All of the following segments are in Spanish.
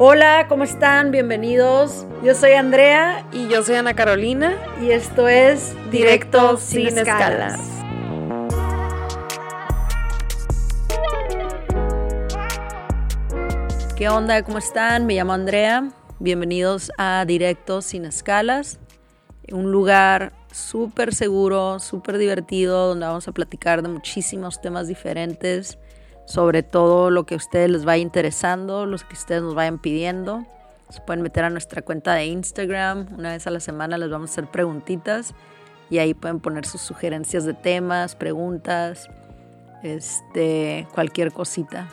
Hola, ¿cómo están? Bienvenidos. Yo soy Andrea y yo soy Ana Carolina y esto es Directo, sin, escalas. ¿Qué onda? ¿Cómo están? Me llamo Andrea. Bienvenidos a Directo sin escalas, un lugar súper seguro, súper divertido, donde vamos a platicar de muchísimos temas diferentes sobre todo lo que a ustedes les vaya interesando, los que ustedes nos vayan pidiendo. Se pueden meter a nuestra cuenta de Instagram, una vez a la semana les vamos a hacer preguntitas y ahí pueden poner sus sugerencias de temas, preguntas, este, cualquier cosita.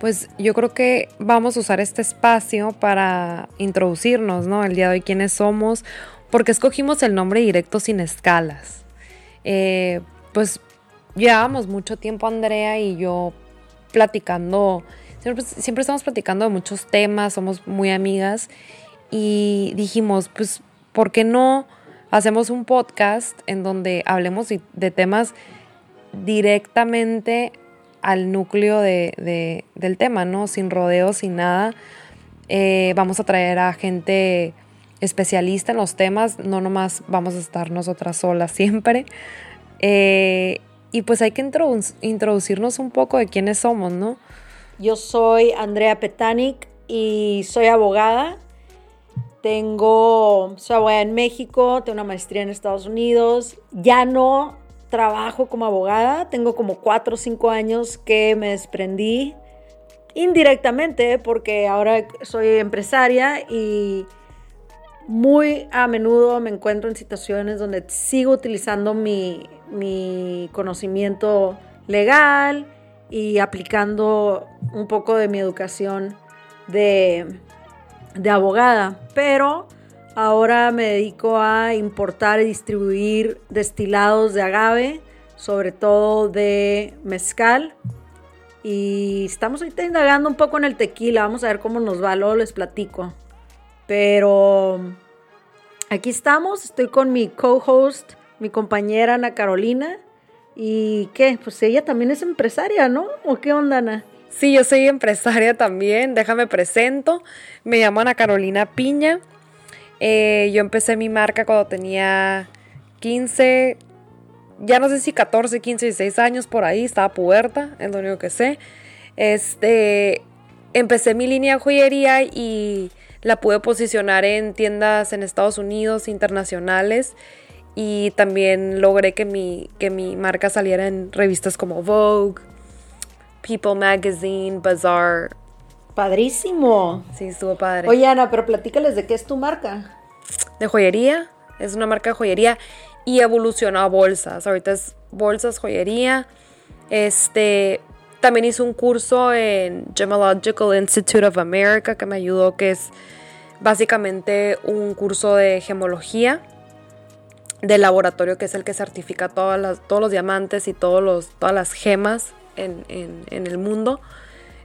Pues yo creo que vamos a usar este espacio para introducirnos, ¿no? El día de hoy quiénes somos, porque escogimos el nombre directo sin escalas. Eh, pues llevábamos mucho tiempo Andrea y yo platicando, siempre, estamos platicando de muchos temas, somos muy amigas y dijimos, pues, ¿por qué no hacemos un podcast en donde hablemos de temas directamente al núcleo de, del tema, ¿no? Sin rodeos, sin nada. Eh, vamos a traer a gente especialista en los temas, no nomás vamos a estar nosotras solas siempre. Eh, y pues hay que introducirnos un poco de quiénes somos, ¿no? Yo soy Andrea Petanic y soy abogada. Tengo, soy abogada en México, tengo una maestría en Estados Unidos. Ya no trabajo como abogada, tengo como cuatro o cinco años que me desprendí indirectamente porque ahora soy empresaria y muy a menudo me encuentro en situaciones donde sigo utilizando mi, conocimiento legal y aplicando un poco de mi educación de, de abogada, pero ahora me dedico a importar y distribuir destilados de agave, sobre todo de mezcal. Y estamos ahorita indagando un poco en el tequila, vamos a ver cómo nos va, luego les platico. Pero aquí estamos, estoy con mi co-host, mi compañera Ana Carolina. ¿Y qué? Pues ella también es empresaria, ¿no? ¿O qué onda, Ana? Sí, yo soy empresaria también, déjame presento. Me llamo Ana Carolina Piña. Eh, yo empecé mi marca cuando tenía 15, ya no sé si 14, 15, 16 años por ahí, estaba puerta, es lo único que sé. Este, empecé mi línea de joyería y la pude posicionar en tiendas en Estados Unidos, internacionales, y también logré que mi, que mi marca saliera en revistas como Vogue, People Magazine, Bazaar. Padrísimo. Sí, estuvo padre. Oye, Ana, pero platícales de qué es tu marca. De joyería. Es una marca de joyería y evolucionó a bolsas. Ahorita es bolsas, joyería. Este, también hice un curso en Gemological Institute of America que me ayudó, que es básicamente un curso de gemología del laboratorio que es el que certifica todos los diamantes y todos los, todas las gemas en, el mundo.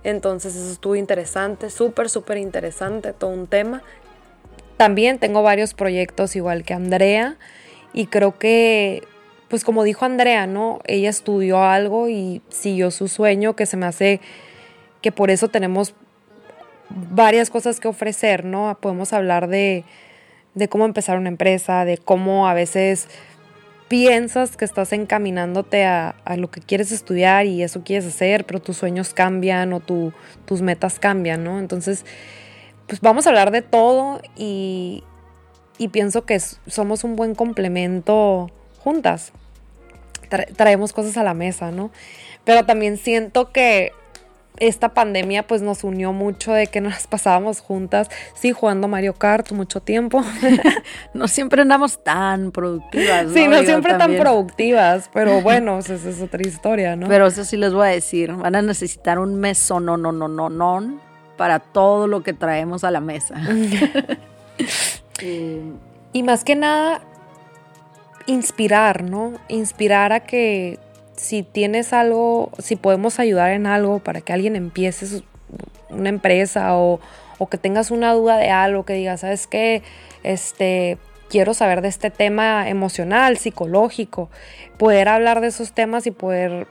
Entonces eso estuvo interesante, súper, súper interesante, todo un tema. También tengo varios proyectos igual que Andrea y creo que pues como dijo Andrea, ¿no? Ella estudió algo y siguió su sueño, que se me hace que por eso tenemos varias cosas que ofrecer, ¿no? Podemos hablar de, cómo empezar una empresa, de cómo a veces piensas que estás encaminándote a, lo que quieres estudiar y eso quieres hacer, pero tus sueños cambian o tus metas cambian, ¿no? Entonces, pues vamos a hablar de todo y pienso que somos un buen complemento juntas traemos cosas a la mesa, ¿no? Pero también siento que esta pandemia pues nos unió mucho de que nos pasábamos juntas, sí, jugando Mario Kart mucho tiempo. no siempre andamos tan productivas. ¿no? Sí, no siempre tan productivas, pero bueno, esa es otra historia, ¿no? Pero eso sí les voy a decir, van a necesitar un meso no, no, no, no, no, para todo lo que traemos a la mesa. y más que nada, inspirar, ¿no? Inspirar a que si tienes algo, si podemos ayudar en algo para que alguien empiece una empresa o, que tengas una duda de algo, que digas, ¿sabes qué? Este, quiero saber de este tema emocional, psicológico, poder hablar de esos temas y poder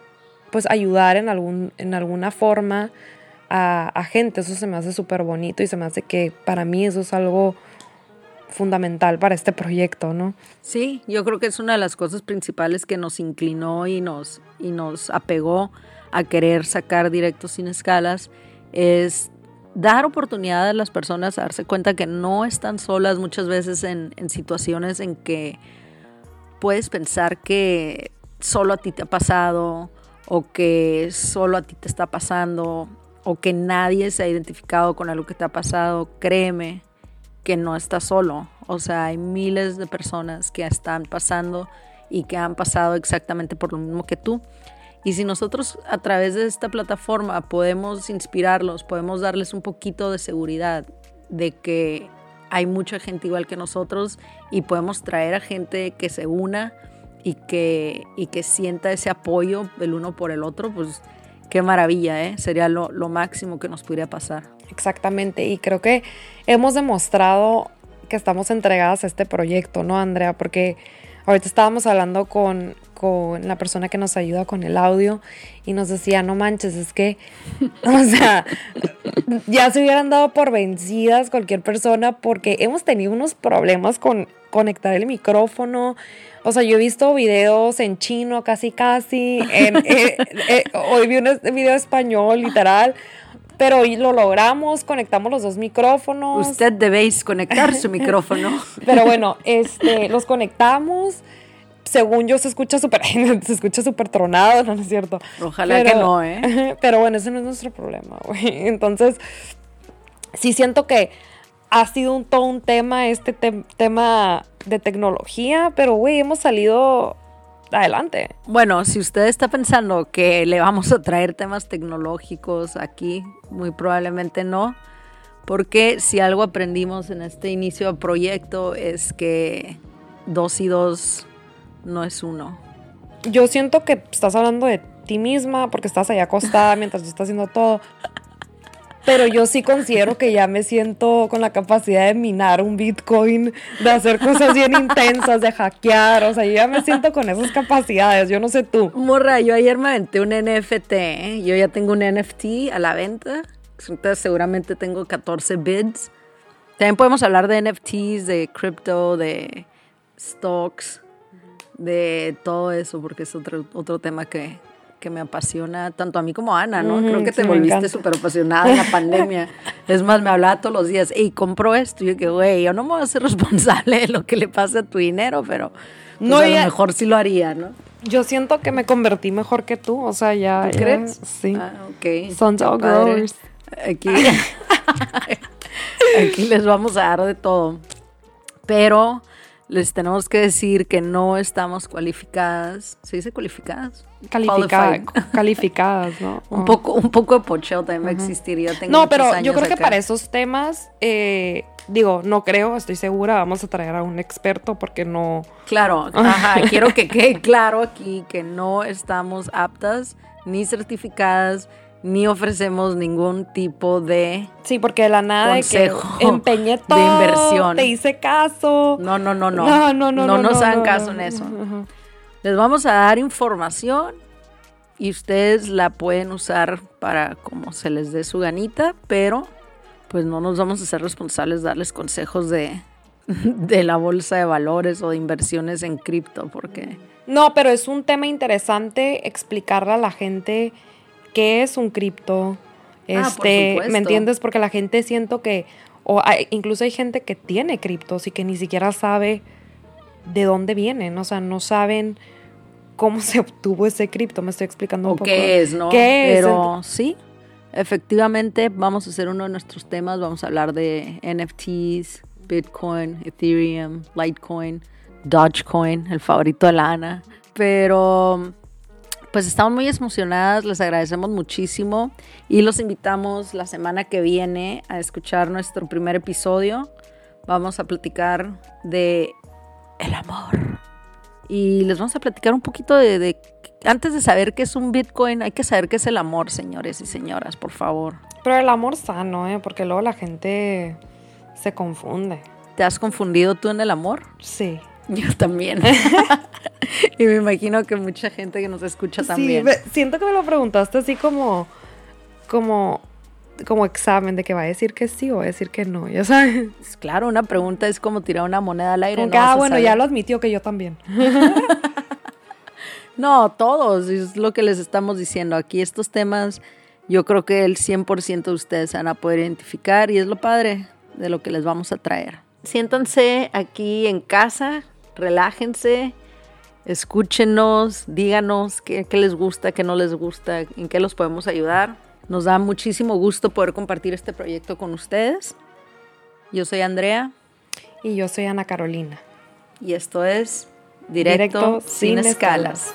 pues ayudar en, algún, en alguna forma a, a gente, eso se me hace súper bonito y se me hace que para mí eso es algo fundamental para este proyecto, ¿no? Sí, yo creo que es una de las cosas principales que nos inclinó y nos, y nos apegó a querer sacar directos sin escalas, es dar oportunidad a las personas a darse cuenta que no están solas muchas veces en, en situaciones en que puedes pensar que solo a ti te ha pasado o que solo a ti te está pasando o que nadie se ha identificado con algo que te ha pasado, créeme que no estás solo. O sea, hay miles de personas que están pasando y que han pasado exactamente por lo mismo que tú. Y si nosotros a través de esta plataforma podemos inspirarlos, podemos darles un poquito de seguridad de que hay mucha gente igual que nosotros y podemos traer a gente que se una y que, y que sienta ese apoyo el uno por el otro, pues qué maravilla, ¿eh? Sería lo, lo máximo que nos pudiera pasar. Exactamente, y creo que hemos demostrado que estamos entregadas a este proyecto, ¿no, Andrea? Porque ahorita estábamos hablando con, con la persona que nos ayuda con el audio y nos decía, no manches, es que, o sea, ya se hubieran dado por vencidas cualquier persona porque hemos tenido unos problemas con conectar el micrófono. O sea, yo he visto videos en chino casi casi, en, eh, eh, hoy vi un video español literal, pero hoy lo logramos, conectamos los dos micrófonos. Usted debéis conectar su micrófono. Pero bueno, este, los conectamos. Según yo se escucha súper, se escucha súper tronado, no, no es cierto. Ojalá Pero- que no, ¿eh? Pero bueno, ese no es nuestro problema, güey. Entonces, sí siento que ha sido un, todo un tema, este tem- tema de tecnología, pero güey, hemos salido adelante. Bueno, si usted está pensando que le vamos a traer temas tecnológicos aquí, muy probablemente no, porque si algo aprendimos en este inicio de proyecto es que dos y dos no es uno. Yo siento que estás hablando de ti misma porque estás allá acostada mientras tú estás haciendo todo. Pero yo sí considero que ya me siento con la capacidad de minar un Bitcoin, de hacer cosas bien intensas, de hackear. O sea, yo ya me siento con esas capacidades. Yo no sé tú. Morra, yo ayer me aventé un NFT, ¿eh? yo ya tengo un NFT a la venta, entonces seguramente tengo 14 bids. También podemos hablar de NFTs, de crypto, de stocks, de todo eso, porque es otro, otro tema que, que me apasiona tanto a mí como a Ana, ¿no? Creo que te volviste súper apasionada en la pandemia. Es más, me hablaba todos los días, hey, compro esto. Y yo que, güey, yo no me voy a ser responsable de lo que le pase a tu dinero, pero pues, No, a ya- lo mejor sí lo haría, ¿no? Yo siento que me convertí mejor que tú. O sea, ya. ¿Tú ya- crees? sí. Ah, ok. Padre. growers. Aquí, aquí les vamos a dar de todo. Pero les tenemos que decir que no estamos cualificadas. ¿Se dice cualificadas? Calificada- Qualified. calificadas, ¿no? Un poco, un poco de pocheo también va a existir. Yo tengo No, pero yo creo que para esos temas, eh, digo, no creo, estoy segura, vamos a traer a un experto porque no. Claro, ajá, quiero que quede claro aquí que no estamos aptas ni certificadas ni ofrecemos ningún tipo de Sí, porque de la nada Consejo de que empeñé de todo, inversión. te hice caso. No, no, no, no. No, no, no, no, nos no, hagan no, caso no. en eso. Les vamos a dar información y ustedes la pueden usar para como se les dé su ganita, pero pues no nos vamos a ser responsables de darles consejos de, de la bolsa de valores o de inversiones en cripto, porque No, pero es un tema interesante explicarle a la gente qué es un cripto. Ah, Este. ¿me entiendes? Porque la gente siento que, o hay- incluso hay gente que tiene criptos y que ni siquiera sabe de dónde vienen, o sea, no saben cómo se obtuvo ese cripto. Me estoy explicando un o poco. qué es, ¿no? ¿Qué es? Pero sí, efectivamente vamos a hacer uno de nuestros temas, vamos a hablar de NFTs, Bitcoin, Ethereum, Litecoin, Dogecoin, el favorito de la Ana. Pero pues estamos muy emocionadas, les agradecemos muchísimo y los invitamos la semana que viene a escuchar nuestro primer episodio. Vamos a platicar de el amor. Y les vamos a platicar un poquito de, de- antes de saber qué es un Bitcoin, hay que saber qué es el amor, señores y señoras, por favor. Pero el amor sano, ¿eh? Porque luego la gente se confunde. ¿Te has confundido tú en el amor? Sí. Yo también. y me imagino que mucha gente que nos escucha también. Sí, siento que me lo preguntaste así como, como como examen de que va a decir que sí o va a decir que no, ya sabes. Claro, una pregunta es como tirar una moneda al aire. Como no que, vas ah, bueno, saber. ya lo admitió que yo también. No, todos, es lo que les estamos diciendo. Aquí estos temas, yo creo que el 100% de ustedes se van a poder identificar y es lo padre de lo que les vamos a traer. Siéntanse aquí en casa, relájense, escúchenos, díganos qué, qué les gusta, qué no les gusta, en qué los podemos ayudar. Nos da muchísimo gusto poder compartir este proyecto con ustedes. Yo soy Andrea Y yo soy Ana Carolina. y esto es Directo, sin, escalas.